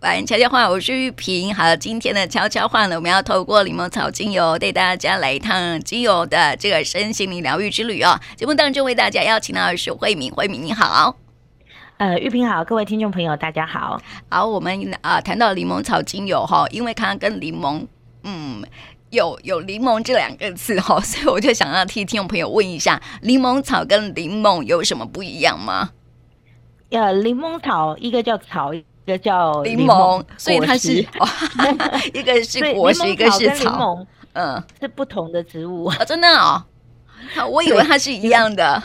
玩悄悄话，我是玉萍。好，今天的悄悄话呢，我们要透过柠檬草精油带大家来一趟精油的这个身心灵疗愈之旅哦。节目当中为大家邀请到的是慧敏，慧敏你好，呃，玉萍好，各位听众朋友大家好。好，我们啊、呃、谈到柠檬草精油哈，因为它跟柠檬，嗯，有有柠檬这两个字哈，所以我就想要替听众朋友问一下，柠檬草跟柠檬有什么不一样吗？呃，柠檬草一个叫草。一个叫柠檬，所以它是 一个是果实，一个是草，嗯，是不同的植物啊，真的哦，我以为它是一样的，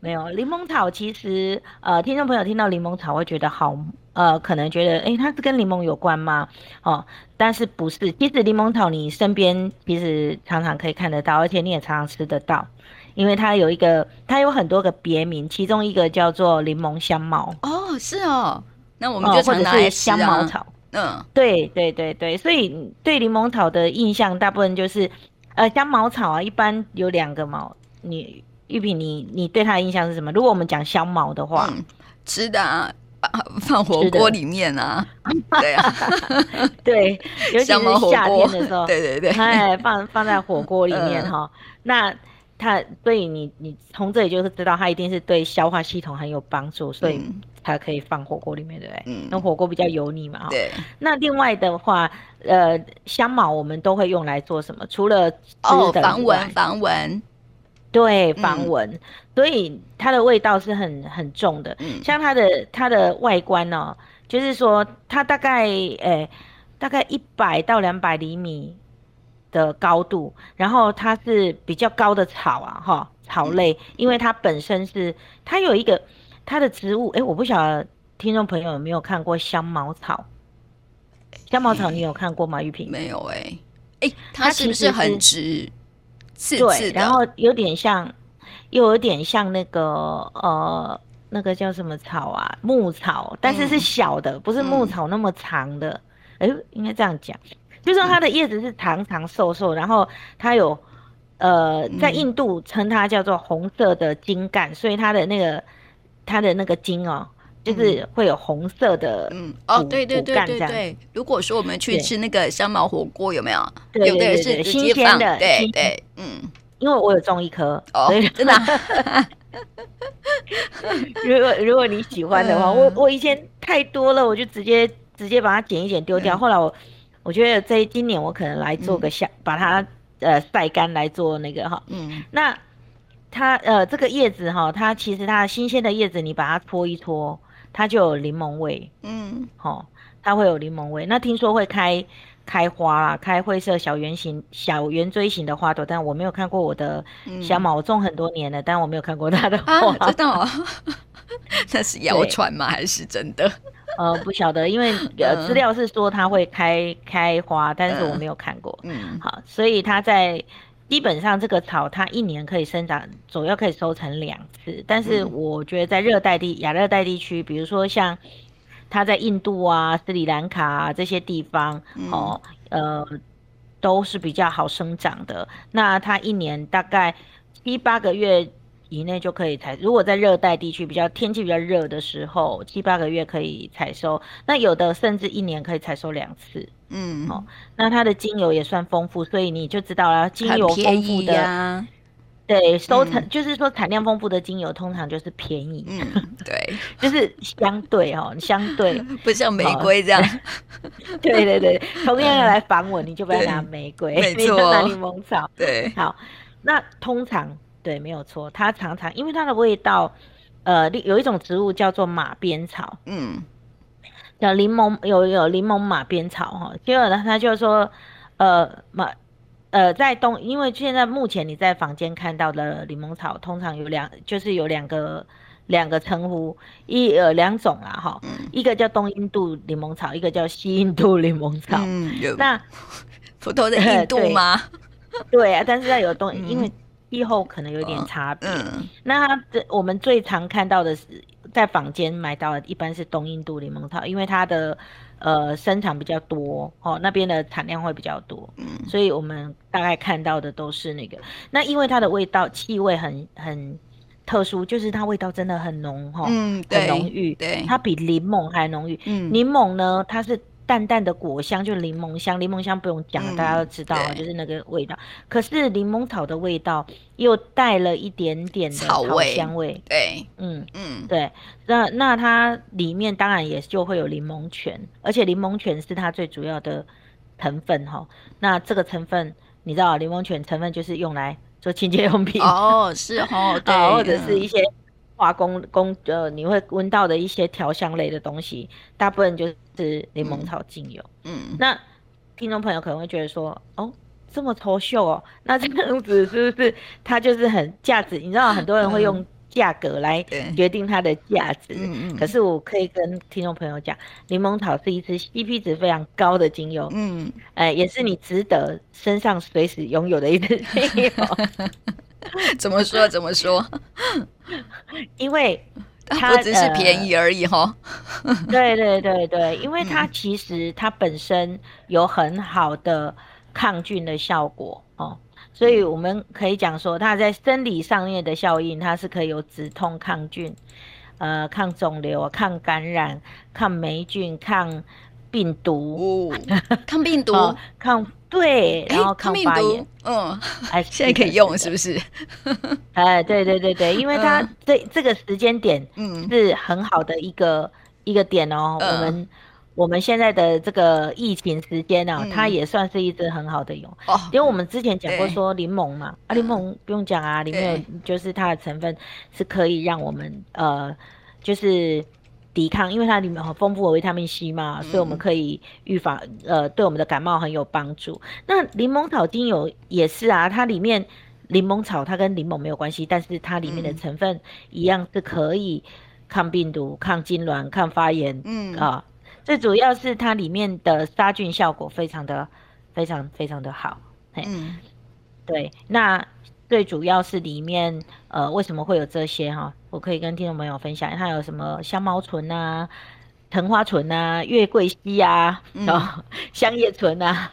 没有柠檬草。其实呃，听众朋友听到柠檬草会觉得好，呃，可能觉得哎，它是跟柠檬有关吗？哦，但是不是？其实柠檬草你身边其实常常可以看得到，而且你也常常吃得到，因为它有一个，它有很多个别名，其中一个叫做柠檬香茅。哦，是哦。那我们就常拿来吃、啊哦、香茅草，嗯，对对对对，所以对柠檬草的印象大部分就是，呃，香茅草啊，一般有两个毛。你玉萍，你你对它的印象是什么？如果我们讲香茅的话，嗯、吃的啊，放火锅里面啊，对啊，对，尤其是夏天的时候，对对对，哎，放放在火锅里面 哈、嗯，那它所以你你从这里就是知道它一定是对消化系统很有帮助，所以。嗯它可以放火锅里面，对不对？嗯，那火锅比较油腻嘛，对。那另外的话，呃，香茅我们都会用来做什么？除了哦，防蚊，防蚊，对，防蚊、嗯。所以它的味道是很很重的。嗯，像它的它的外观呢、喔，就是说它大概诶、欸，大概一百到两百厘米的高度，然后它是比较高的草啊，哈，草类、嗯，因为它本身是它有一个。它的植物，哎，我不晓得听众朋友有没有看过香茅草？香茅草你有看过吗？玉萍没有哎，哎，它是不是很直？刺刺，对，然后有点像，又有点像那个呃，那个叫什么草啊？牧草，但是是小的，嗯、不是牧草那么长的。哎、嗯，应该这样讲，就是说它的叶子是长长瘦瘦，然后它有呃，在印度称它叫做红色的茎干，所以它的那个。它的那个茎哦，就是会有红色的，嗯，哦，对对对对对。如果说我们去吃那个香茅火锅，有没有？对对对对，有的是新鲜的，对对，嗯，因为我有种一颗，哦，真的。如果如果你喜欢的话，嗯、我我以前太多了，我就直接直接把它剪一剪丢掉。嗯、后来我我觉得这今年我可能来做个下、嗯，把它呃晒干来做那个哈，嗯，那。它呃，这个叶子哈，它其实它新鲜的叶子，你把它搓一搓，它就有柠檬味。嗯，好，它会有柠檬味。那听说会开开花啦，开灰色小圆形、小圆锥形的花朵，但我没有看过我的香茅，我种很多年了，但我没有看过它的花。啊、知道啊？那是谣传吗？还是真的？呃，不晓得，因为呃，资料是说它会开开花，但是我没有看过。嗯，好，所以它在。基本上这个草它一年可以生长，主要可以收成两次。但是我觉得在热带地、亚热带地区，比如说像它在印度啊、斯里兰卡啊这些地方，哦，呃，都是比较好生长的。那它一年大概七八个月以内就可以采。如果在热带地区比较天气比较热的时候，七八个月可以采收。那有的甚至一年可以采收两次。嗯，哦，那它的精油也算丰富，所以你就知道了，精油丰富的，啊、对，收成、嗯、就是说产量丰富的精油通常就是便宜，嗯，对，就是相对哦，相对不像玫瑰 这样，哦、对对对，同样要来防蚊，你就不要拿玫瑰，你就，拿柠檬草，对，好，那通常对，没有错，它常常因为它的味道，呃，有一种植物叫做马鞭草，嗯。叫柠檬有有柠檬马鞭草哈，结果呢，他就说，呃马，呃在东，因为现在目前你在房间看到的柠檬草，通常有两，就是有两个两个称呼，一呃两种啦哈、嗯，一个叫东印度柠檬草，一个叫西印度柠檬草。嗯，有那普通的印度 吗？对，对啊，但是它有东、嗯，因为气候可能有点差别。那这我们最常看到的是。在坊间买到的一般是东印度柠檬草，因为它的呃生产比较多哦，那边的产量会比较多，嗯，所以我们大概看到的都是那个。那因为它的味道气味很很特殊，就是它味道真的很浓哈，嗯，很浓郁，对，它比柠檬还浓郁。嗯，柠檬呢，它是淡淡的果香，就柠檬香，柠檬香不用讲，嗯、大家都知道，就是那个味道。可是柠檬草的味道又带了一点点的草香味，味对，嗯嗯，对。那那它里面当然也就会有柠檬泉，而且柠檬泉是它最主要的成分哈。那这个成分你知道，柠檬泉成分就是用来。做清洁用品哦，是哦，对，或者是一些化工工呃，你会闻到的一些调香类的东西，大部分就是柠檬草精油。嗯，那听众朋友可能会觉得说，哦，这么丑秀哦，那这样子是不是它就是很价值？你知道很多人会用。价格来决定它的价值，嗯嗯。可是我可以跟听众朋友讲，柠檬草是一支 CP 值非常高的精油，嗯，哎、呃，也是你值得身上随时拥有的一支精油。怎么说？怎么说？因为 它不只是便宜而已哈、呃。对对对对，因为它其实它本身有很好的抗菌的效果哦。所以我们可以讲说，它在生理上面的效应，它是可以有止痛、抗菌、呃、抗肿瘤、抗感染、抗霉菌、抗病毒、哦、抗病毒、抗对，然后抗发炎。嗯，哎，现在可以用是不是？哎，对对对对，因为它这这个时间点，嗯，是很好的一个、嗯、一个点哦，嗯、我们。我们现在的这个疫情时间呢、啊嗯，它也算是一支很好的油，哦、因为我们之前讲过说柠檬嘛，啊柠檬不用讲啊，里面有就是它的成分是可以让我们呃就是抵抗，因为它里面很丰富的维他命 C 嘛，所以我们可以预防呃对我们的感冒很有帮助。那柠檬草精油也是啊，它里面柠檬草它跟柠檬没有关系，但是它里面的成分一样是可以抗病毒、抗痉挛、抗发炎，嗯啊。最主要是它里面的杀菌效果非常的、非常、非常的好。嗯，对。那最主要是里面呃，为什么会有这些哈？我可以跟听众朋友分享，它有什么香茅醇啊、藤花醇啊、月桂烯啊、然后香叶醇啊，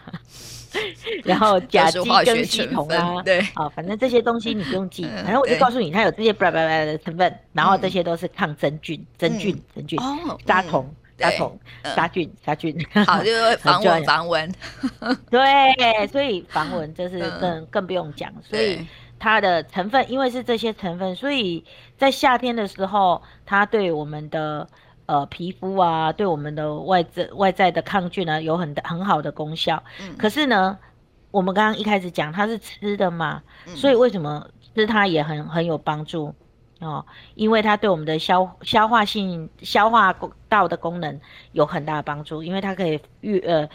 然后甲基跟系统啊，对，啊，反正这些东西你不用记，反正我就告诉你，它有这些巴拉巴拉的成分，然后这些都是抗真菌、真菌、真菌、杀虫。杀虫、杀菌、杀菌，好，就是 防蚊、防蚊。对，所以防蚊就是更更不用讲。所以它的成分，因为是这些成分，所以在夏天的时候，它对我们的呃皮肤啊，对我们的外在外在的抗菌呢，有很很好的功效。可是呢，我们刚刚一开始讲它是吃的嘛，所以为什么吃它也很很有帮助？哦，因为它对我们的消消化性消化道的功能有很大的帮助，因为它可以预呃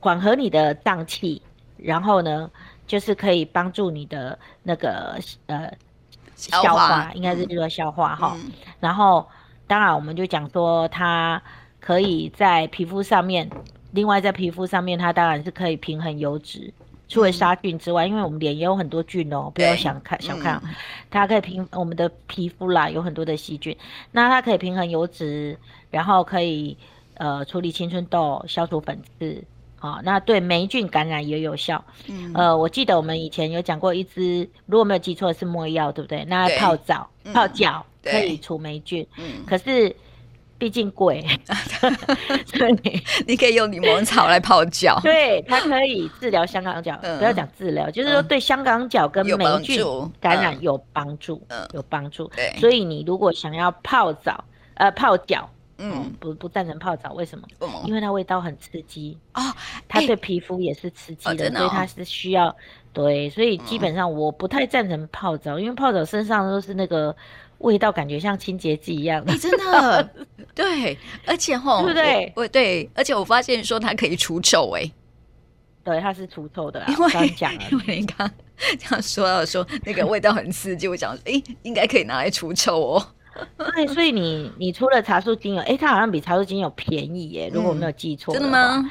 缓和你的胀气，然后呢，就是可以帮助你的那个呃消化，应该是说消化哈、嗯。然后当然我们就讲说它可以在皮肤上面，另外在皮肤上面它当然是可以平衡油脂。除了杀菌之外，因为我们脸也有很多菌哦，不要想看小看，它可以平我们的皮肤啦，有很多的细菌，那它可以平衡油脂，然后可以呃处理青春痘、消除粉刺，好，那对霉菌感染也有效。嗯，呃，我记得我们以前有讲过一支，如果没有记错是墨药，对不对？那泡澡、泡脚可以除霉菌，嗯，可是。毕竟贵，所以你 你可以用柠檬草来泡脚，对，它可以治疗香港脚，嗯、不要讲治疗，就是说对香港脚跟霉菌感染有帮助，嗯，有帮助。对，所以你如果想要泡澡，呃，泡脚，嗯，不不赞成泡澡，为什么？因为它味道很刺激哦，它对皮肤也是刺激的，欸、所以它是需要对，所以基本上我不太赞成泡澡，因为泡澡身上都是那个。味道感觉像清洁剂一样的，欸，真的，对，而且吼，对不对？我对，而且我发现说它可以除臭，哎，对，它是除臭的，因为刚讲，因为你刚 这样说到说那个味道很刺激，我想，哎，欸，应该可以拿来除臭哦。对，所以你你除了茶树精油，哎，欸，它好像比茶树精油便宜耶，如果我没有记错，嗯，真的吗？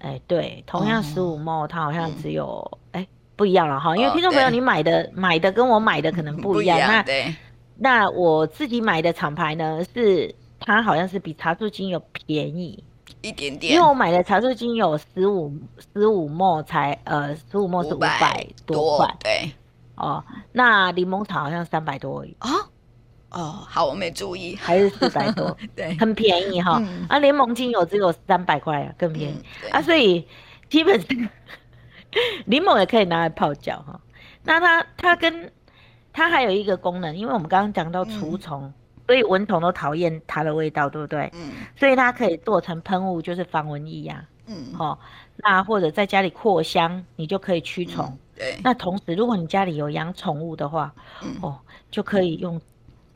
哎，欸，对，同样十五 ml，它好像只有哎，欸，不一样了哈，因为听众朋友，你买的买的跟我买的可能不一样，那对。那我自己买的厂牌呢，是它好像是比茶树精油便宜一点点，因为我买的茶树精油十五十五 ml 才呃十五 ml 是五百多块，对哦，那柠檬草好像三百多而已。哦哦，好，我没注意，还是四百多，对，很便宜哈。啊，联盟精油只有三百块啊，更便宜、嗯、啊，所以基本上柠檬也可以拿来泡脚哈。那它它跟它还有一个功能，因为我们刚刚讲到除虫、嗯，所以蚊虫都讨厌它的味道，对不对？嗯。所以它可以做成喷雾，就是防蚊液呀、啊。嗯。好、哦，那或者在家里扩香，你就可以驱虫、嗯。对。那同时，如果你家里有养宠物的话，嗯、哦，就可以用。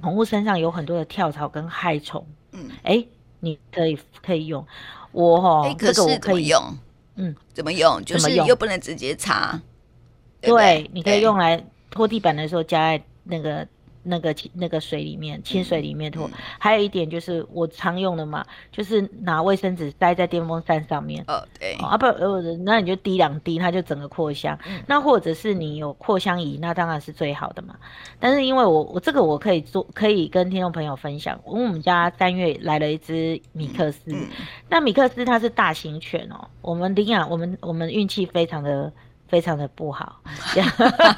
宠物身上有很多的跳蚤跟害虫，嗯，哎、欸，你可以可以用，我哈、欸，这个我可以用，嗯，怎么用？就是又不能直接擦，对，对，对，你可以用来拖地板的时候加在那个。那个那个水里面，清水里面拖、嗯。还有一点就是我常用的嘛，就是拿卫生纸塞在电风扇上面。哦，对。哦、啊不，呃，那你就滴两滴，它就整个扩香、嗯。那或者是你有扩香仪，那当然是最好的嘛。但是因为我我这个我可以做，可以跟听众朋友分享。因为我们家三月来了一只米克斯、那米克斯它是大型犬哦。我们领养，我们我们运气非常的。非常的不好，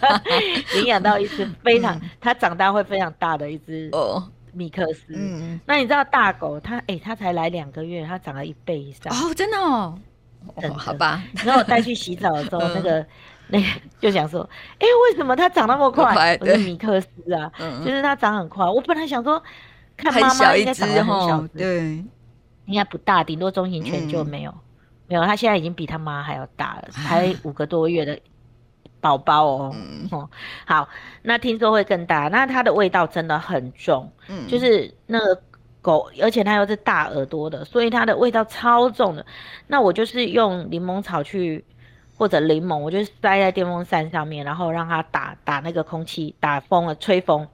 领养到一只非常，它、嗯、长大会非常大的一只哦米克斯。嗯，那你知道大狗它，哎、欸，它才来两个月，它长了一倍以上。哦，真的哦。哦，好吧。然后我带去洗澡的时候，那个、嗯、那个就想说，哎、欸，为什么它长那么快？我是米克斯啊，就是它长很快。我本来想说，看妈妈应该长得很小，对，应该不大，顶多中型犬就没有。嗯没有，他现在已经比他妈还要大了，才五个多月的宝宝 哦。好，那听说会更大，那它的味道真的很重。嗯，就是那个狗，而且它又是大耳朵的，所以它的味道超重的。那我就是用柠檬草去，或者柠檬，我就塞在电风扇上面，然后让它打打那个空气，打风了，吹风，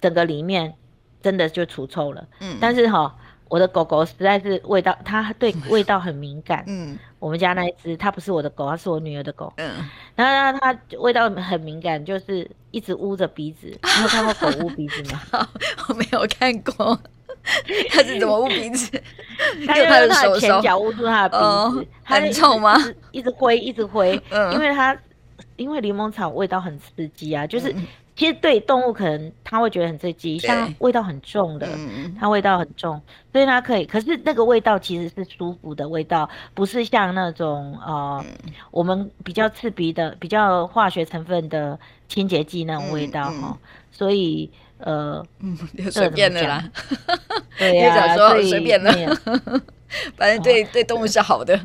整个里面真的就除臭了。嗯，但是哈、哦。我的狗狗实在是味道，它对味道很敏感。嗯，我们家那一只，它不是我的狗，它是我女儿的狗。嗯，然后它味道很敏感，就是一直捂着鼻子。你有看过狗捂鼻子吗？我没有看过。它是怎么捂鼻子？它用它的前脚捂住它的鼻子。哦、很臭吗？一直挥，一直挥。嗯，因为它因为柠檬草味道很刺激啊，就是。嗯其实对动物可能它会觉得很刺激，像味道很重的，它味道很重，所以它可以。可是那个味道其实是舒服的味道，不是像那种呃我们比较刺鼻的、比较化学成分的清洁剂那种味道哈。所以呃，随便的啦，对呀、啊，所以随便的，反正对对动物是好的，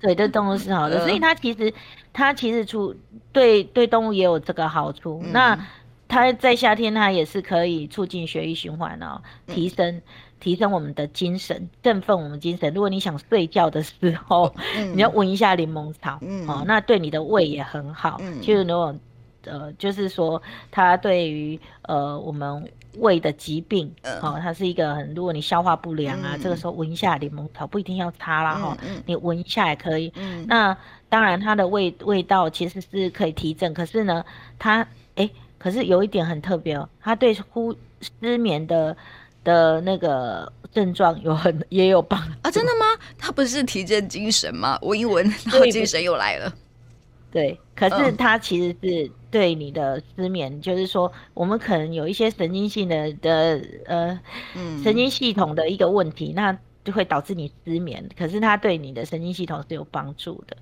对对动物是好的，所以它其实。它其实出对对动物也有这个好处，嗯、那它在夏天它也是可以促进血液循环哦，提升、嗯、提升我们的精神，振奋我们精神。如果你想睡觉的时候，嗯、你要闻一下柠檬草，嗯、哦，那对你的胃也很好。嗯，就是如果呃，就是说它对于呃我们胃的疾病，哦，它是一个很，如果你消化不良啊，嗯、这个时候闻一下柠檬草，不一定要擦啦哈、嗯哦，你闻一下也可以。嗯，那。当然，它的味味道其实是可以提振，可是呢，它哎、欸，可是有一点很特别哦，它对呼失眠的的那个症状有很也有帮啊？真的吗？它不是提振精神吗？闻一闻，然后精神又来了。对，可是它其实是对你的失眠，嗯、就是说我们可能有一些神经性的的呃、嗯，神经系统的一个问题，那。就会导致你失眠，可是它对你的神经系统是有帮助的，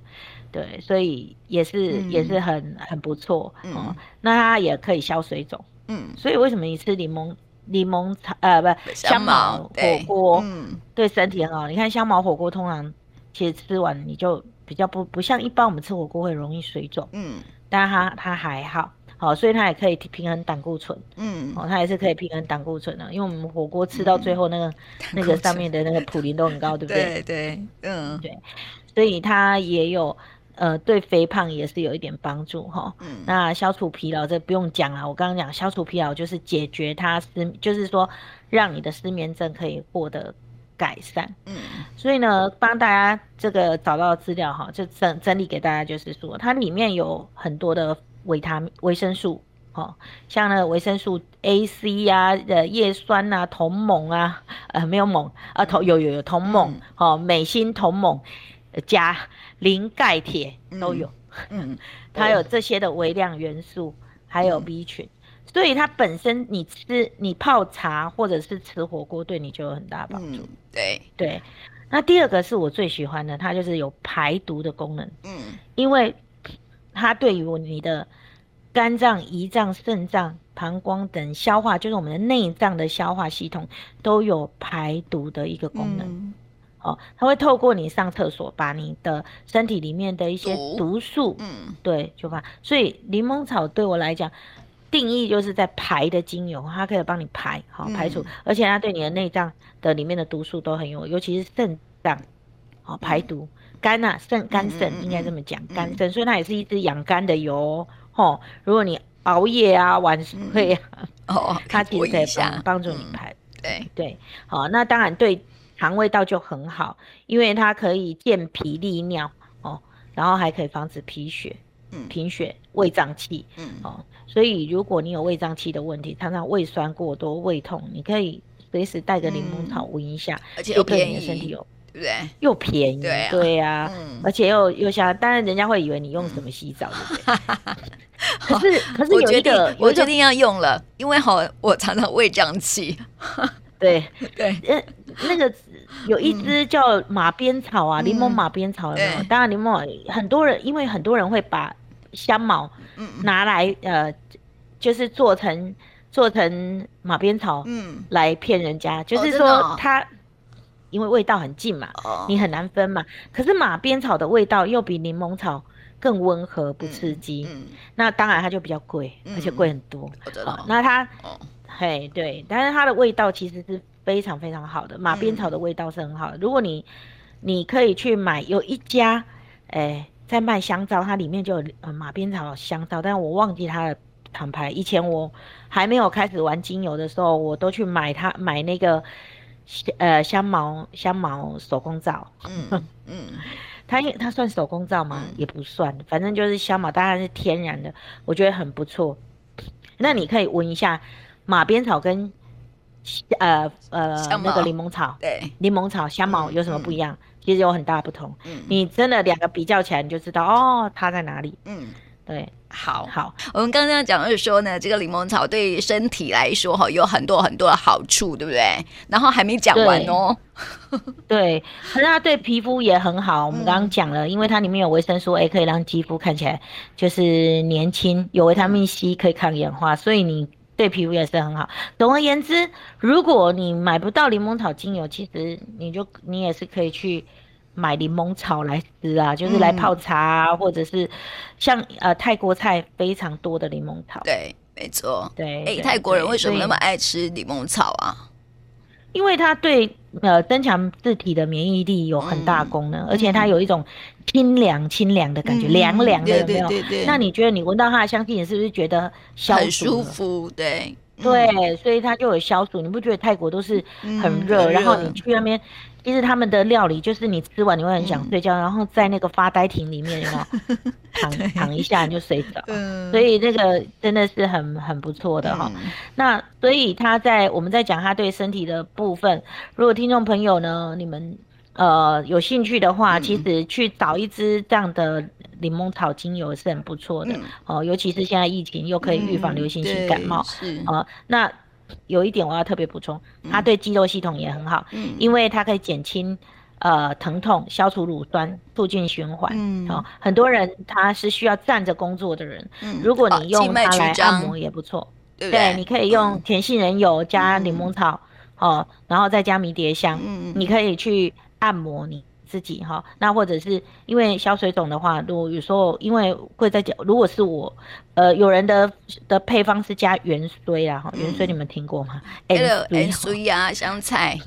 对，所以也是、嗯、也是很很不错、嗯、哦。那它也可以消水肿，嗯，所以为什么你吃柠檬柠檬茶呃不香茅火锅，嗯，对身体很好。你看香茅火锅通常其实吃完你就比较不不像一般我们吃火锅会容易水肿，嗯，但它它还好。好，所以它也可以平衡胆固醇，嗯，哦，它也是可以平衡胆固醇的，因为我们火锅吃到最后那个、嗯、那个上面的那个普林都很高，对不对？对对，嗯，对，所以它也有呃对肥胖也是有一点帮助哈。嗯，那消除疲劳这不用讲了，我刚刚讲消除疲劳就是解决它失，就是说让你的失眠症可以获得改善。嗯，所以呢，帮大家这个找到资料哈，就整整理给大家，就是说它里面有很多的。维他命、维生素，哦，像那个维生素 A、C 呀，呃，叶酸啊，铜锰啊，呃，没有锰啊，铜有有有铜锰，哦，镁锌铜锰，加、磷、钙、铁都有，嗯，它有这些的微量元素，还有 B 群，嗯、所以它本身你吃你泡茶或者是吃火锅，对你就有很大帮助。嗯、对对，那第二个是我最喜欢的，它就是有排毒的功能。嗯，因为它对于你的肝脏、胰脏、肾脏、膀胱等消化，就是我们的内脏的消化系统，都有排毒的一个功能。嗯哦，它会透过你上厕所，把你的身体里面的一些毒素，嗯，对，就把。所以柠檬草对我来讲，定义就是在排的精油，它可以帮你排，好排除，嗯、而且它对你的内脏的里面的毒素都很有，尤其是肾脏，好排毒。肝呐、啊，肾肝肾应该这么讲，肝肾，所以它也是一支养肝的油。哦，如果你熬夜啊、晚睡啊，哦，它其实可以帮帮助你排。对对，好，那当然对。肠胃道就很好，因为它可以健脾利尿哦，然后还可以防止贫血，嗯，贫血、胃胀气，嗯，哦，所以如果你有胃胀气的问题，常常胃酸过多、胃痛，你可以随时带个柠檬草闻一下，而且又便宜，你的身体有对不对？又便宜，对呀，而且又又香，当然人家会以为你用什么洗澡，对不对？可是可是有一个，我决定要用了，因为好，我常常胃胀气。对对，呃，那个有一支叫马鞭草啊，柠、嗯、檬马鞭草有没有？嗯、当然柠檬很多人，因为很多人会把香茅拿来、嗯、呃，就是做成做成马鞭草，嗯，来骗人家，嗯、就是说它、哦、因为味道很近嘛，哦、你很难分嘛。可是马鞭草的味道又比柠檬草更温和，不刺激，嗯嗯、那当然它就比较贵，而且贵很多。嗯哦、那它。哦嘿，对，但是它的味道其实是非常非常好的，马鞭草的味道是很好的。嗯、如果你，你可以去买，有一家，哎，在卖香皂，它里面就有马鞭草香皂，但是我忘记它的厂牌。以前我还没有开始玩精油的时候，我都去买它，买那个，呃，香茅香茅手工皂。嗯嗯，它它算手工皂吗？嗯、也不算，反正就是香茅，当然是天然的，我觉得很不错。那你可以闻一下。马鞭草跟呃呃那个柠檬草，对，柠檬草香茅有什么不一样？嗯、其实有很大不同。嗯，你真的两个比较起来，你就知道哦，它在哪里。嗯，对，好好。我们刚刚讲的是说呢，这个柠檬草对身体来说哈有很多很多的好处，对不对？然后还没讲完哦。对，可是它对皮肤也很好。我们刚刚讲了，嗯、因为它里面有维生素 A，可以让肌肤看起来就是年轻；有维他命 C，可以抗氧化，所以你。对皮肤也是很好。总而言之，如果你买不到柠檬草精油，其实你就你也是可以去买柠檬草来吃啊，就是来泡茶啊，嗯、或者是像呃泰国菜非常多的柠檬草。对，没错。对，哎，泰国人为什么那么爱吃柠檬草啊？因为它对呃增强自体的免疫力有很大功能，嗯、而且它有一种清凉清凉的感觉，凉凉、嗯、的有没有？对对对对，那你觉得你闻到它的香气，你是不是觉得消暑很舒服？对。对，嗯、所以它就有消暑。你不觉得泰国都是很热，嗯、然后你去那边，其实他们的料理就是你吃完你会很想睡觉，嗯、然后在那个发呆亭里面，有没有 躺躺一下你就睡着。嗯、所以那个真的是很很不错的哈。嗯、那所以他在我们在讲他对身体的部分，如果听众朋友呢，你们呃有兴趣的话，嗯、其实去找一支这样的。柠檬草精油是很不错的、嗯、哦，尤其是现在疫情又可以预防流行性感冒。嗯、是哦，那有一点我要特别补充，它对肌肉系统也很好，嗯、因为它可以减轻呃疼痛、消除乳酸、促进循环。嗯，好、哦，很多人他是需要站着工作的人，嗯、如果你用它来按摩也不错。哦、对，对，对，你可以用甜杏仁油加柠檬草，嗯、哦，然后再加迷迭香，嗯、你可以去按摩你。自己哈，那或者是因为消水肿的话，如果有时候因为会在讲，如果是我，呃，有人的的配方是加元荽啊，哈，元荽你们听过吗？芫荽啊，香菜，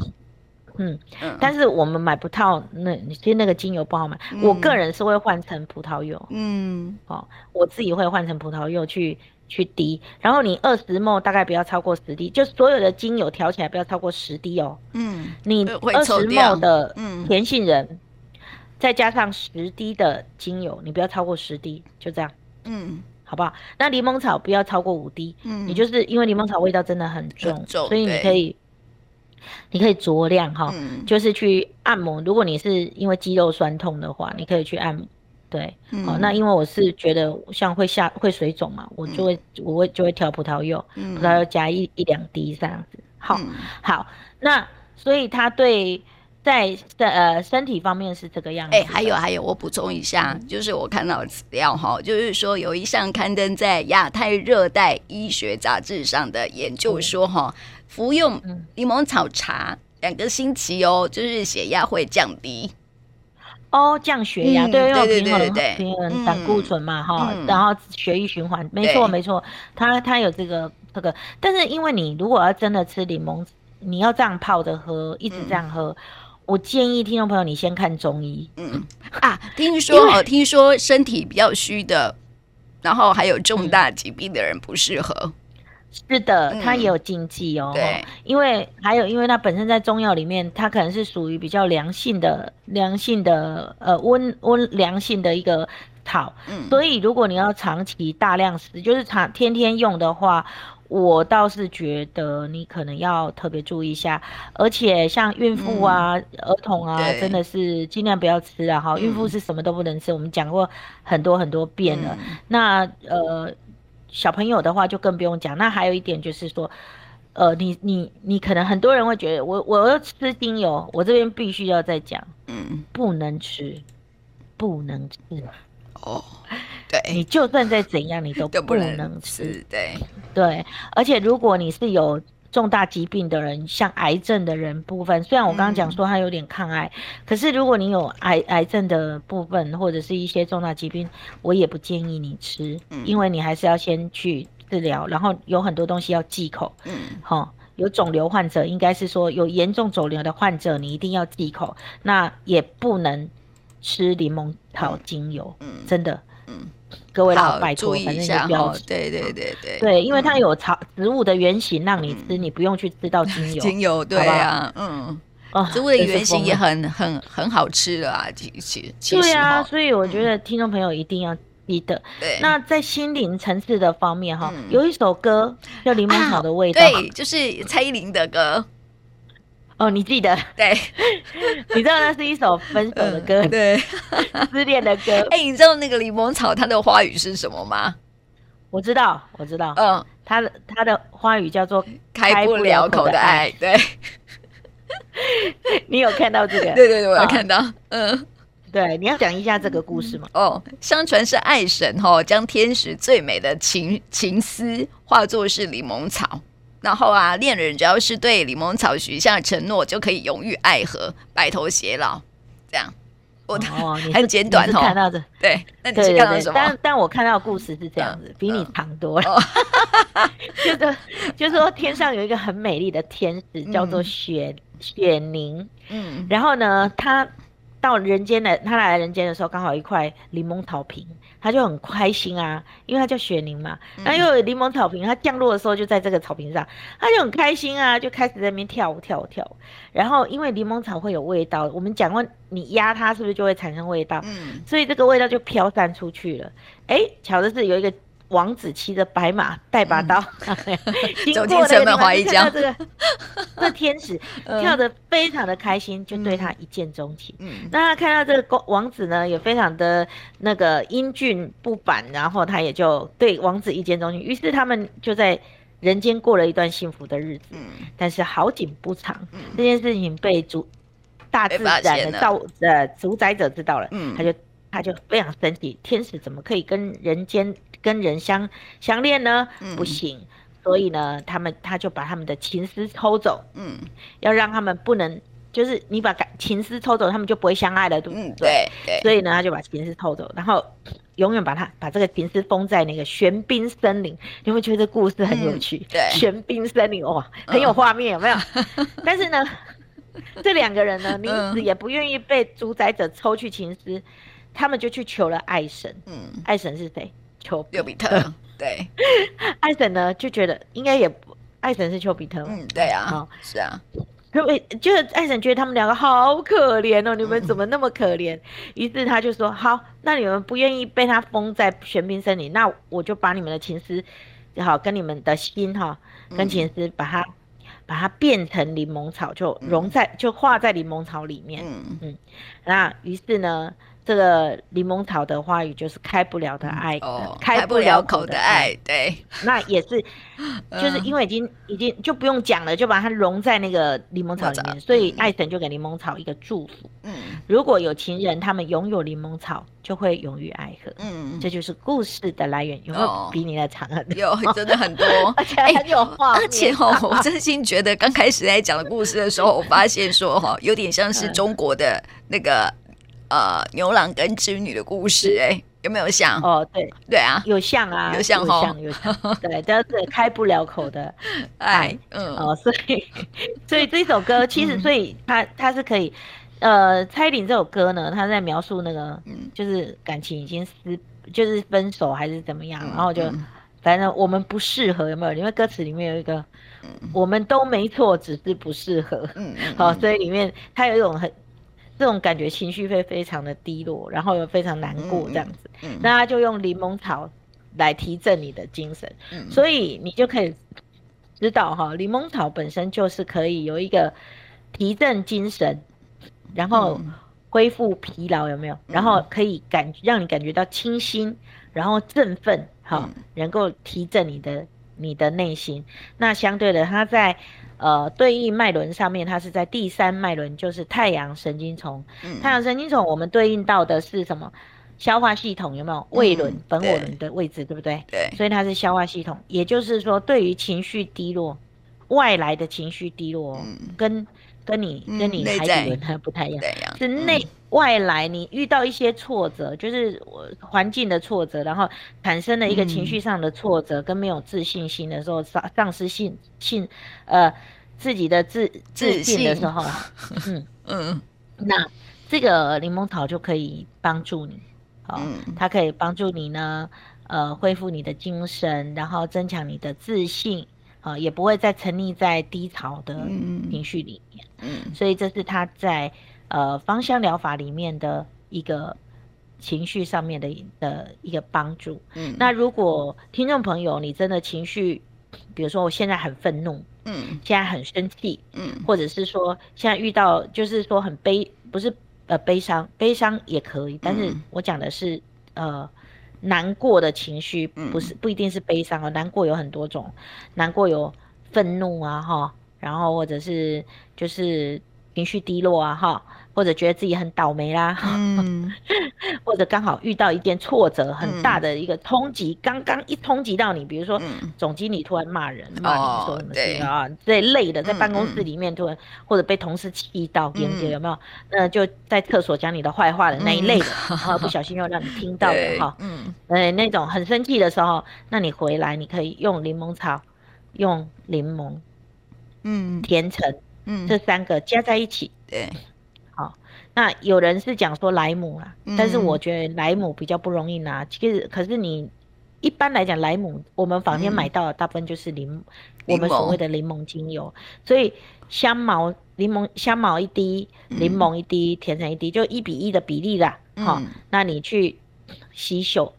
嗯，但是我们买不到那，其实那个精油不好买。我个人是会换成葡萄柚，嗯，哦，我自己会换成葡萄柚去。去滴，然后你二十 ml 大概不要超过十滴，就所有的精油调起来不要超过十滴哦。嗯，你二十 ml 的甜杏仁，嗯、再加上十滴的精油，你不要超过十滴，就这样。嗯，好不好？那柠檬草不要超过五滴。嗯，你就是因为柠檬草味道真的很重，很重，所以你可以，你可以酌量哈，嗯、就是去按摩。如果你是因为肌肉酸痛的话，你可以去按摩。对，嗯、哦，那因为我是觉得像会下会水肿嘛，我就会、嗯、我会就会调葡萄柚，嗯、葡萄柚加一一两滴这样子。好，嗯、好，那所以他对。在在呃身体方面是这个样子。哎，还有还有，我补充一下，嗯、就是我看到资料哈，就是说有一项刊登在亚太热带医学杂志上的研究说哈，嗯、服用柠檬草茶两个星期哦，就是血压会降低。哦，降血压，嗯、对，因为平衡平衡胆固醇嘛哈，嗯、然后血液循环，没错对没错，它它有这个这个，但是因为你如果要真的吃柠檬，你要这样泡着喝，一直这样喝。嗯我建议听众朋友，你先看中医。嗯啊，听说哦，听说身体比较虚的，然后还有重大疾病的人不适合。嗯、是的，它也有禁忌哦。对，因为还有，因为它本身在中药里面，它可能是属于比较凉性的、凉性的呃温温凉性的一个草。嗯，所以如果你要长期大量吃，就是长天天用的话。我倒是觉得你可能要特别注意一下，而且像孕妇啊、嗯、儿童啊，真的是尽量不要吃啊！哈、嗯，孕妇是什么都不能吃，我们讲过很多很多遍了。嗯、那呃，小朋友的话就更不用讲。那还有一点就是说，呃，你你你可能很多人会觉得我我要吃精油，我这边必须要再讲，嗯，不能吃，不能吃。哦，对，你就算再怎样，你都 不能吃。能吃对对，而且如果你是有重大疾病的人，像癌症的人部分，虽然我刚刚讲说他有点抗癌，嗯、可是如果你有癌癌症的部分或者是一些重大疾病，我也不建议你吃，嗯、因为你还是要先去治疗，然后有很多东西要忌口。嗯，好，有肿瘤患者，应该是说有严重肿瘤的患者，你一定要忌口，那也不能。吃柠檬草精油，嗯，真的，嗯，各位老拜托，反正就不要吃。对对对对，对，因为它有草植物的原型让你吃，你不用去知道精油。精油，对啊，嗯，植物的原型也很很很好吃的啊，其实其实。对啊，所以我觉得听众朋友一定要记得。对。那在心灵层次的方面哈，有一首歌叫《柠檬草的味道》，对，就是蔡依林的歌。哦，你记得？对，你知道那是一首分手的歌，嗯、对，失恋的歌。哎、欸，你知道那个柠檬草它的花语是什么吗？我知道，我知道。嗯，它的它的花语叫做开不了口的爱。对，你有看到这个？对对对，我有看到。哦、嗯，对，你要讲一下这个故事吗？哦，相传是爱神哈、哦，将天使最美的情情丝化作是柠檬草。然后啊，恋人只要是对柠檬草许下承诺，就可以永浴爱河，白头偕老。这样，我哦，很 简短哦。看到的，对，那你是看到什么？但但我看到的故事是这样子，比你长多了。就是就是说，天上有一个很美丽的天使，叫做雪雪凝。嗯，然后呢，他到人间的，他来人间的时候，刚好一块柠檬草坪。他就很开心啊，因为他叫雪凝嘛，那又有柠檬草坪，他降落的时候就在这个草坪上，他就很开心啊，就开始在那边跳舞跳舞跳舞。然后因为柠檬草会有味道，我们讲过，你压它是不是就会产生味道？嗯，所以这个味道就飘散出去了。哎，巧的是有一个。王子骑着白马，带把刀，走进城门滑一跤。这个这天使 跳得非常的开心，就对他一见钟情。嗯那他看到这个公王子呢，也非常的那个英俊不凡，然后他也就对王子一见钟情。于是他们就在人间过了一段幸福的日子。嗯但是好景不长，这件事情被主大自然的造呃主宰者知道了，嗯他就他就非常生气，天使怎么可以跟人间？跟人相相恋呢，不行，嗯、所以呢，他们他就把他们的情丝抽走，嗯，要让他们不能，就是你把情丝抽走，他们就不会相爱了，对不对？对，对，所以呢，他就把情丝抽走，然后永远把他把这个情丝封在那个玄冰森林。你会觉得这故事很有趣，嗯、对，玄冰森林哇，很有画面，有没有？嗯、但是呢，这两个人呢，宁死也不愿意被主宰者抽去情丝，他们就去求了爱神，嗯，爱神是谁？丘比特，对，爱神呢就觉得应该也不，爱神是丘比特，嗯，对啊，好，是啊，就是爱神觉得他们两个好可怜哦，你们怎么那么可怜？于、嗯、是他就说，好，那你们不愿意被他封在玄冰森林，那我就把你们的情思，好跟你们的心哈，跟情思把它、嗯、把它变成柠檬草，就融在就化在柠檬草里面，嗯。嗯，那于是呢。这个柠檬草的花语就是开不了的爱，哦、开不了口的爱，对，那也是，就是因为已经已经就不用讲了，就把它融在那个柠檬草里面，所以爱神就给柠檬草一个祝福。嗯，如果有情人，他们拥有柠檬草，就会永浴爱河。嗯，这就是故事的来源，有没有比你的长很多？有，真的很多，而且很有画面。而且哦，我真心觉得刚开始在讲的故事的时候，我发现说哈，有点像是中国的那个。呃，牛郎跟织女的故事，哎，有没有像？哦，对，对啊，有像啊，有像哈，有像，对，但是开不了口的 爱，嗯，哦，所以，所以这首歌其实，所以它它是可以，呃，蔡依林这首歌呢，他在描述那个，就是感情已经撕，就是分手还是怎么样，然后就，反正我们不适合，有没有？因为歌词里面有一个，我们都没错，只是不适合，嗯，好，所以里面它有一种很。这种感觉情绪会非常的低落，然后又非常难过这样子，嗯嗯、那他就用柠檬草来提振你的精神，嗯、所以你就可以知道哈，柠檬草本身就是可以有一个提振精神，然后恢复疲劳有没有？嗯、然后可以感让你感觉到清新，然后振奋，哈，能够提振你的你的内心。那相对的，它在。呃，对应脉轮上面，它是在第三脉轮，就是太阳神经丛。嗯、太阳神经丛，我们对应到的是什么？消化系统有没有？胃轮、嗯、本我轮的位置，对，对不对？对。所以它是消化系统，也就是说，对于情绪低落、外来的情绪低落，嗯、跟跟你跟你海底轮它不太一样，嗯、是内。嗯外来，你遇到一些挫折，就是环境的挫折，然后产生了一个情绪上的挫折，跟没有自信心的时候，丧丧失信信，呃，自己的自自信的时候，嗯。嗯，那这个柠檬草就可以帮助你，好，它可以帮助你呢，呃，恢复你的精神，然后增强你的自信，啊，也不会再沉溺在低潮的情绪里面，嗯，所以这是他在。呃，芳香疗法里面的一个情绪上面的的一个帮助。嗯，那如果听众朋友你真的情绪，比如说我现在很愤怒，嗯，现在很生气，嗯，或者是说现在遇到就是说很悲，不是呃悲伤，悲伤也可以，但是我讲的是呃难过的情绪，不是不一定是悲伤哦，难过有很多种，难过有愤怒啊哈，然后或者是就是。情绪低落啊，哈，或者觉得自己很倒霉啦，嗯、或者刚好遇到一件挫折很大的一个冲击，刚刚、嗯、一冲击到你，比如说总经理突然骂人，骂、嗯、你说什么事啊，这类的，在办公室里面突然、嗯、或者被同事气到，有没有？那、嗯、就在厕所讲你的坏话的那一类的，嗯、然后不小心又让你听到的哈，嗯，呃，那种很生气的时候，那你回来你可以用柠檬草，用柠檬，嗯，甜橙。嗯，这三个加在一起，对，好。那有人是讲说莱姆啦，嗯、但是我觉得莱姆比较不容易拿。其实，可是你一般来讲，莱姆我们房间买到的大部分就是柠，嗯、我们所谓的柠檬精油。所以香茅、柠檬、香茅一滴，柠檬一滴，嗯、甜橙一滴，就一比一的比例啦。好，嗯，那你去洗手，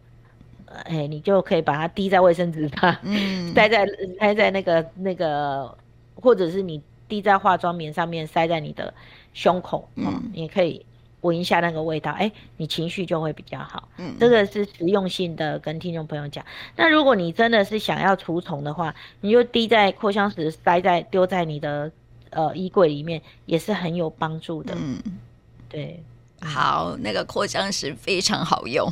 哎，你就可以把它滴在卫生纸上，嗯，塞在塞在那个那个，或者是你。滴在化妆棉上面，塞在你的胸口，嗯，你可以闻一下那个味道，哎、欸，你情绪就会比较好。嗯，这个是实用性的，跟听众朋友讲。那如果你真的是想要除虫的话，你就滴在扩香石，塞在丢在你的呃衣柜里面，也是很有帮助的。嗯，对。好，那个扩香石非常好用，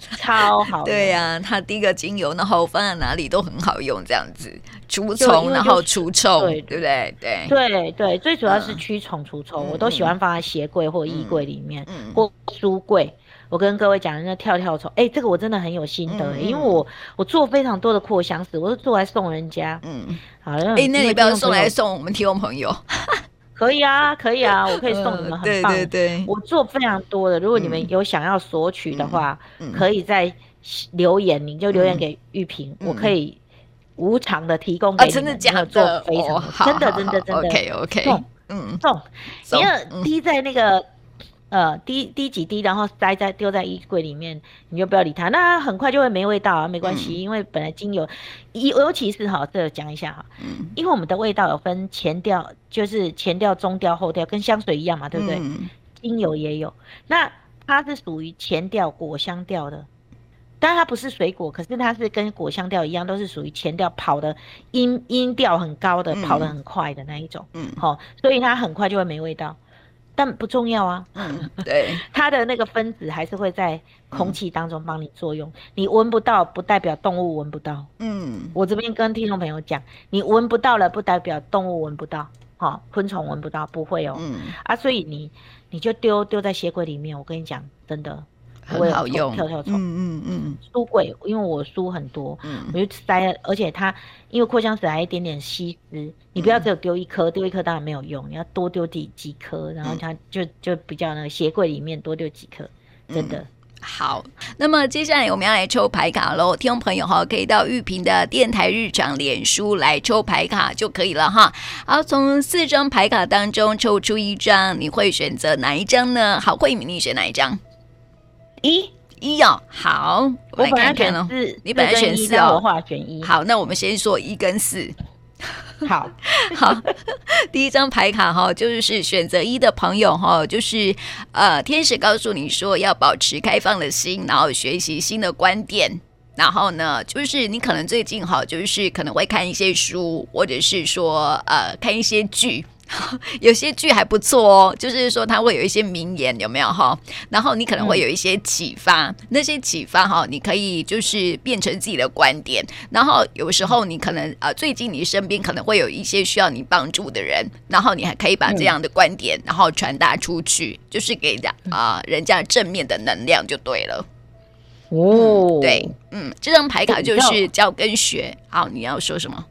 超好。对呀、啊，它滴个精油，然后放在哪里都很好用，这样子除虫，然后除臭，对不对？对对对，最主要是驱虫除臭，嗯、我都喜欢放在鞋柜或衣柜里面，嗯、或书柜。我跟各位讲，那跳跳虫，哎，这个我真的很有心得，嗯、因为我我做非常多的扩香石，我都做来送人家。嗯，好，哎，那你不要送来送我们听众朋友。可以啊，可以啊，我可以送你们，很棒。对对对，我做非常多的，如果你们有想要索取的话，可以在留言，你就留言给玉萍，我可以无偿的提供给你们。真的假的？做非常真的真的真的。OK OK，送，嗯送，你要滴在那个。呃，滴滴几滴，然后塞在丢在衣柜里面，你就不要理它，那很快就会没味道啊，没关系，嗯、因为本来精油，尤尤其是哈，这讲一下哈，嗯，因为我们的味道有分前调，就是前调、中调、后调，跟香水一样嘛，对不对？嗯、精油也有，那它是属于前调果香调的，但它不是水果，可是它是跟果香调一样，都是属于前调跑的音音调很高的，跑得很快的那一种。嗯，好、哦，所以它很快就会没味道。但不重要啊，嗯，对，它的那个分子还是会在空气当中帮你作用，嗯、你闻不到不代表动物闻不到，嗯，我这边跟听众朋友讲，你闻不到了不代表动物闻不到，哈、哦，昆虫闻不到不会哦，嗯，啊，所以你你就丢丢在鞋柜里面，我跟你讲，真的。很好用，跳跳虫，嗯嗯嗯，书柜，因为我书很多，嗯，我就塞，而且它因为扩香石还一点点吸湿，你不要只有丢一颗，丢一颗当然没有用，你要多丢几几颗，然后它就就比较那个鞋柜里面多丢几颗，真的好。那么接下来我们要来抽牌卡喽，听众朋友哈，可以到玉萍的电台日常脸书来抽牌卡就可以了哈。好，从四张牌卡当中抽出一张，你会选择哪一张呢？好，慧敏，你选哪一张？一一哦，好，我来看看哦。你本来选四哦，我选一。好，那我们先说一跟四。好 好，第一张牌卡哈，就是选择一的朋友哈，就是呃，天使告诉你说要保持开放的心，然后学习新的观点。然后呢，就是你可能最近哈，就是可能会看一些书，或者是说呃，看一些剧。有些剧还不错哦，就是说它会有一些名言，有没有哈？然后你可能会有一些启发，嗯、那些启发哈，你可以就是变成自己的观点。然后有时候你可能呃，最近你身边可能会有一些需要你帮助的人，然后你还可以把这样的观点，然后传达出去，就是给人啊、呃、人家正面的能量就对了。哦、嗯，对，嗯，这张牌卡就是教跟学。好，你要说什么？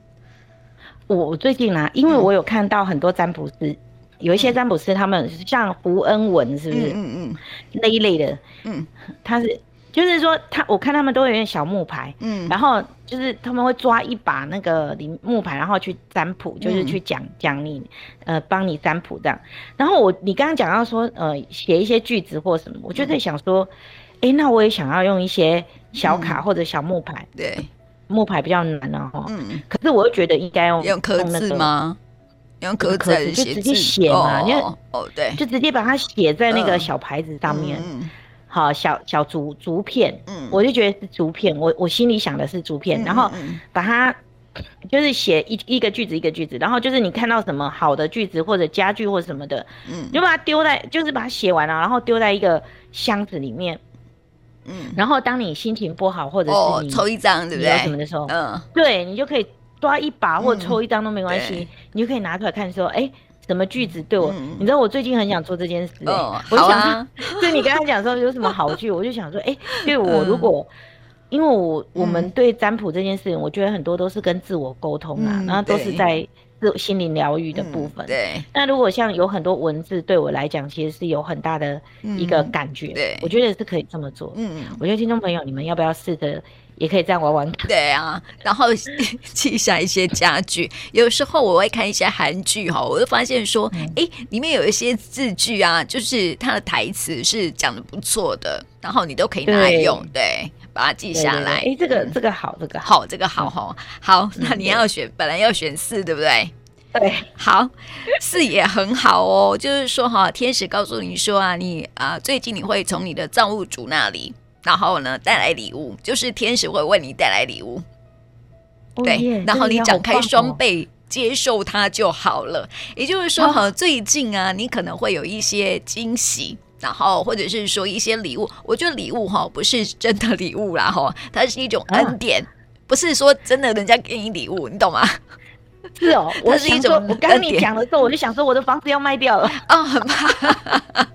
我最近啊，因为我有看到很多占卜师，嗯、有一些占卜师，他们像胡恩文，是不是？嗯嗯，那一类的，嗯，他是就是说他，我看他们都有点小木牌，嗯，然后就是他们会抓一把那个林木牌，然后去占卜，就是去讲讲你，呃，帮你占卜这样。然后我你刚刚讲到说，呃，写一些句子或什么，我就在想说，哎、那我也想要用一些小卡或者小木牌，嗯、对。木牌比较难了哈，嗯，可是我又觉得应该用用刻字吗？用刻字就直接写嘛，因为哦对，就直接把它写在那个小牌子上面，好小小竹竹片，嗯，我就觉得是竹片，我我心里想的是竹片，然后把它就是写一一个句子一个句子，然后就是你看到什么好的句子或者佳句或者什么的，嗯，就把它丢在，就是把它写完了，然后丢在一个箱子里面。嗯，然后当你心情不好，或者是你抽一张，对不对？什么的时候，嗯，对你就可以抓一把，或抽一张都没关系，你就可以拿出来看，说，哎，什么句子对我？你知道我最近很想做这件事，哦，我想，就你刚刚讲说有什么好句，我就想说，哎，对我如果，因为我我们对占卜这件事情，我觉得很多都是跟自我沟通啊，然后都是在。心灵疗愈的部分，嗯、对。那如果像有很多文字，对我来讲，其实是有很大的一个感觉。嗯、对，我觉得是可以这么做。嗯，我觉得听众朋友，你们要不要试着，也可以这样玩玩？对啊，然后记 下一些家具。有时候我会看一些韩剧哈，我就发现说，哎、嗯，里面有一些字句啊，就是它的台词是讲的不错的，然后你都可以拿来用。对，对，把它记下来。哎，这个这个好，这个好，这个好好好。那你要选，本来要选四，对不对？对，好，四也很好哦。就是说哈，天使告诉你说啊，你啊，最近你会从你的造物主那里，然后呢带来礼物，就是天使会为你带来礼物。对，哦、然后你展开双倍接受它就好了。也就是说哈，最近啊，你可能会有一些惊喜，然后或者是说一些礼物。我觉得礼物哈不是真的礼物啦哈，它是一种恩典，啊、不是说真的人家给你礼物，你懂吗？是哦，我是一种。我刚你讲的时候，我就想说，我的房子要卖掉了。哦，很怕。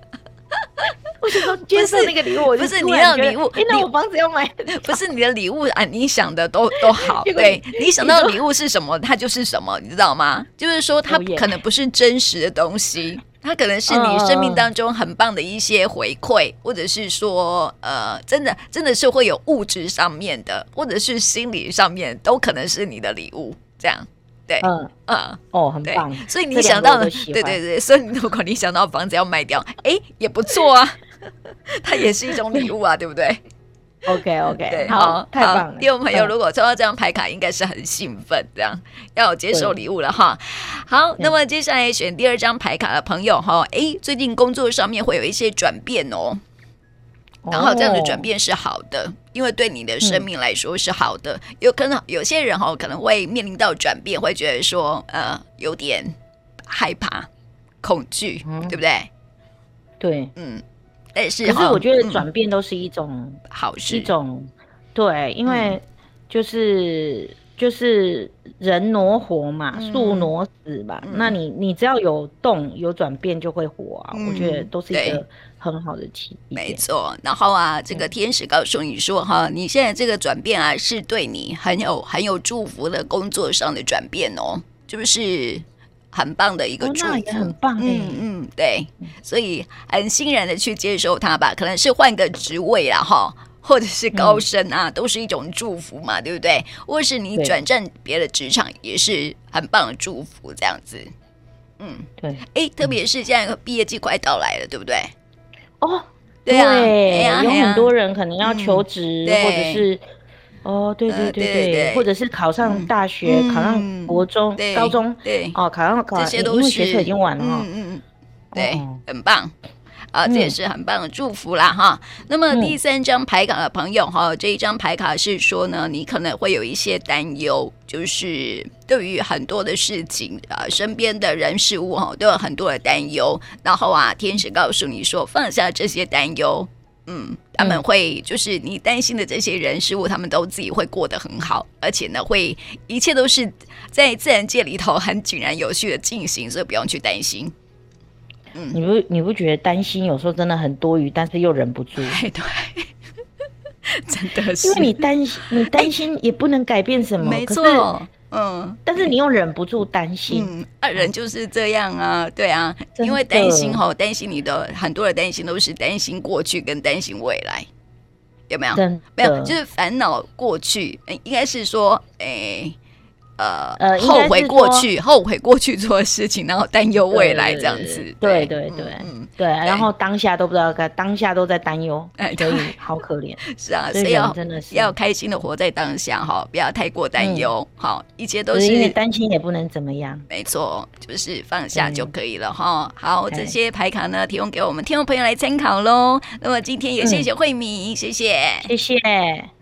我就说，接受那个礼物，不是你要礼物，哎，那我房子要买，不是你的礼物啊？你想的都都好，对，你想到的礼物是什么，它就是什么，你知道吗？就是说，它可能不是真实的东西，它可能是你生命当中很棒的一些回馈，或者是说，呃，真的真的是会有物质上面的，或者是心理上面，都可能是你的礼物，这样。对，嗯嗯，哦，很棒。所以你想到了，对对对，所以如果你想到房子要卖掉，哎，也不错啊，它也是一种礼物啊，对不对？OK OK，对，好，太棒了。听众朋友，如果抽到这张牌卡，应该是很兴奋，这样要接受礼物了哈。好，那么接下来选第二张牌卡的朋友哈，哎，最近工作上面会有一些转变哦。然后这样的转变是好的，哦、因为对你的生命来说是好的。嗯、有可能有些人哈可能会面临到转变，会觉得说呃有点害怕、恐惧，嗯、对不对？对，嗯。但是可是我觉得转变都是一种、嗯、好事，一种对，因为就是。嗯就是人挪活嘛，树挪死嘛。嗯、那你你只要有动有转变就会活啊。嗯、我觉得都是一个很好的起点。没错。然后啊，这个天使告诉你说哈，你现在这个转变啊，是对你很有很有祝福的工作上的转变哦，就是很棒的一个祝福，哦、很棒。嗯嗯，对。所以很欣然的去接受它吧，可能是换个职位啦哈。或者是高升啊，嗯、都是一种祝福嘛，对不对？或是你转战别的职场，也是很棒的祝福，这样子。嗯，对。哎，特别是现在毕业季快到来了，对不对？哦，对啊，有很多人可能要求职，嗯、或者是哦，对对对对，对对对，或者是考上大学，嗯、考上国中、对高中，对。哦，考上考上，这些都是已经完了，嗯嗯，对，哦、很棒。啊，这也是很棒的祝福啦，哈。那么第三张牌卡的朋友哈，这一张牌卡是说呢，你可能会有一些担忧，就是对于很多的事情啊，身边的人事物哈，都有很多的担忧。然后啊，天使告诉你说，放下这些担忧，嗯，他们会就是你担心的这些人事物，他们都自己会过得很好，而且呢，会一切都是在自然界里头很井然有序的进行，所以不用去担心。嗯，你不你不觉得担心有时候真的很多余，但是又忍不住？对，对，真的是，因为你担心，你担心也不能改变什么，没错，嗯，但是你又忍不住担心，嗯，啊，人就是这样啊，对啊，因为担心吼，担心你的很多的担心都是担心过去跟担心未来，有没有？没有，就是烦恼过去，应该是说，哎。呃呃，后悔过去，后悔过去做的事情，然后担忧未来这样子。对对对，嗯对，然后当下都不知道该，当下都在担忧，哎，对，好可怜。是啊，所以要真的是要开心的活在当下哈，不要太过担忧，好，一切都是因为担心也不能怎么样。没错，就是放下就可以了哈。好，这些牌卡呢，提供给我们听众朋友来参考喽。那么今天也谢谢慧敏，谢谢，谢谢。